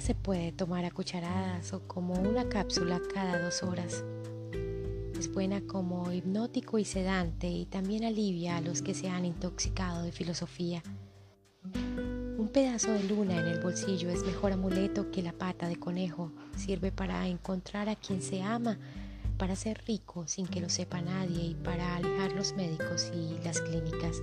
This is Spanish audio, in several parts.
se puede tomar a cucharadas o como una cápsula cada dos horas. Es buena como hipnótico y sedante y también alivia a los que se han intoxicado de filosofía. Un pedazo de luna en el bolsillo es mejor amuleto que la pata de conejo. Sirve para encontrar a quien se ama, para ser rico sin que lo sepa nadie y para alejar los médicos y las clínicas.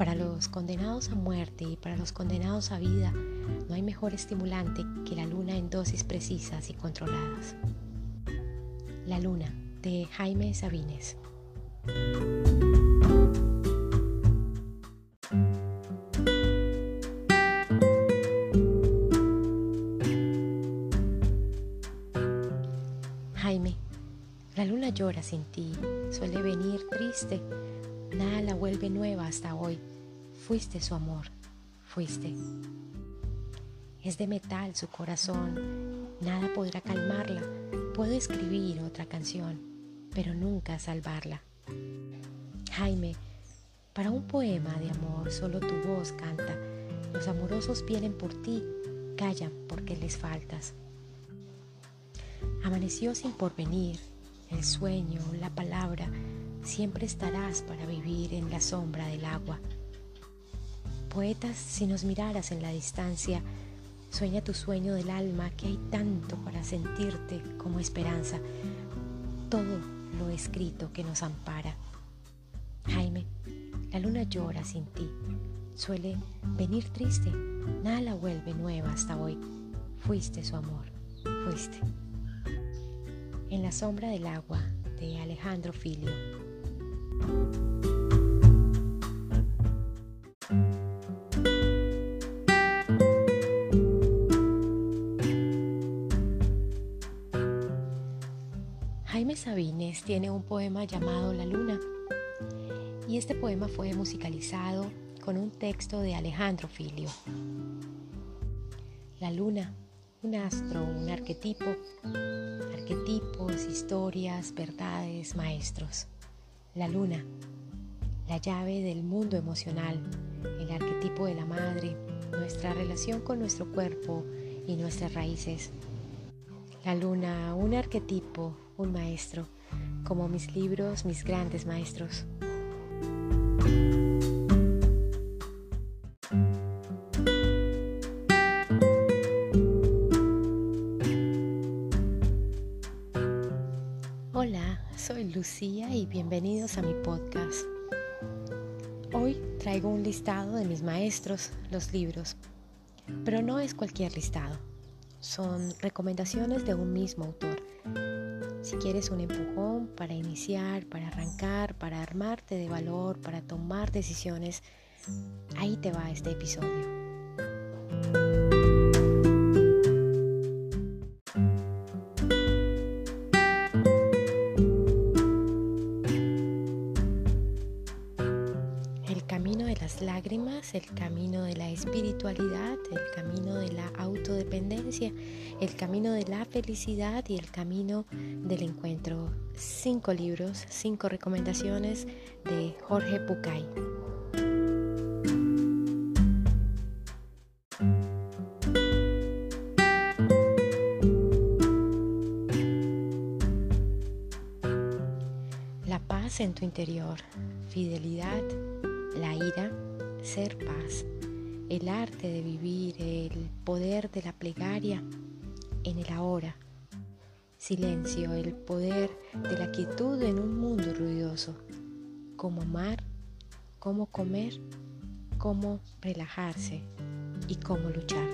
Para los condenados a muerte y para los condenados a vida no hay mejor estimulante que la luna en dosis precisas y controladas. La luna de Jaime Sabines. Jaime, la luna llora sin ti, suele venir triste, nada la vuelve nueva hasta hoy. Fuiste su amor, fuiste. Es de metal su corazón, nada podrá calmarla. Puedo escribir otra canción, pero nunca salvarla. Jaime, para un poema de amor solo tu voz canta. Los amorosos vienen por ti, callan porque les faltas. Amaneció sin porvenir, el sueño, la palabra, siempre estarás para vivir en la sombra del agua. Poetas, si nos miraras en la distancia, sueña tu sueño del alma que hay tanto para sentirte como esperanza, todo lo escrito que nos ampara. Jaime, la luna llora sin ti, suele venir triste, nada la vuelve nueva hasta hoy. Fuiste su amor, fuiste. En la sombra del agua de Alejandro Filio. Jaime Sabines tiene un poema llamado La Luna y este poema fue musicalizado con un texto de Alejandro Filio. La Luna, un astro, un arquetipo, arquetipos, historias, verdades, maestros. La luna, la llave del mundo emocional, el arquetipo de la madre, nuestra relación con nuestro cuerpo y nuestras raíces. La luna, un arquetipo, un maestro, como mis libros, mis grandes maestros. Soy Lucía y bienvenidos a mi podcast. Hoy traigo un listado de mis maestros, los libros, pero no es cualquier listado. Son recomendaciones de un mismo autor. Si quieres un empujón para iniciar, para arrancar, para armarte de valor, para tomar decisiones, ahí te va este episodio. Camino de las lágrimas, el camino de la espiritualidad, el camino de la autodependencia, el camino de la felicidad y el camino del encuentro. Cinco libros, cinco recomendaciones de Jorge Bucay. La paz en tu interior, fidelidad, la ira, ser paz, el arte de vivir, el poder de la plegaria en el ahora, silencio, el poder de la quietud en un mundo ruidoso, cómo amar, cómo comer, cómo relajarse y cómo luchar.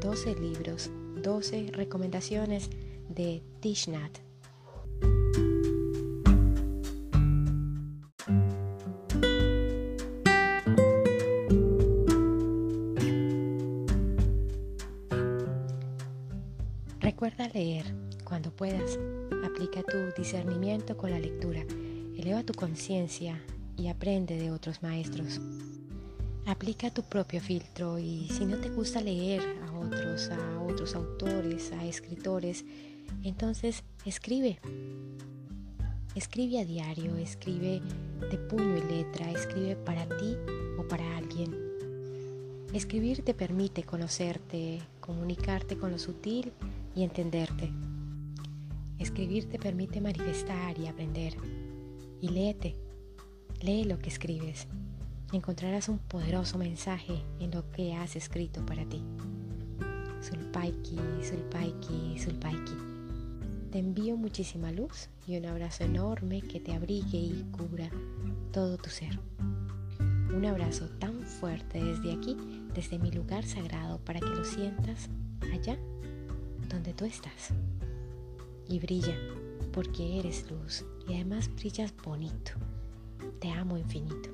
12 libros, 12 recomendaciones de Thich cuando puedas. Aplica tu discernimiento con la lectura. Eleva tu conciencia y aprende de otros maestros. Aplica tu propio filtro y si no te gusta leer a otros, a otros autores, a escritores, entonces escribe. Escribe a diario, escribe de puño y letra, escribe para ti o para alguien. Escribir te permite conocerte, comunicarte con lo sutil y entenderte. Escribir te permite manifestar y aprender. Y léete, lee lo que escribes. Encontrarás un poderoso mensaje en lo que has escrito para ti. Sulpaiki, Sulpaiki, Sulpaiki. Te envío muchísima luz y un abrazo enorme que te abrigue y cubra todo tu ser. Un abrazo tan fuerte desde aquí, desde mi lugar sagrado, para que lo sientas allá donde tú estás y brilla, porque eres luz y además brillas bonito. Te amo infinito.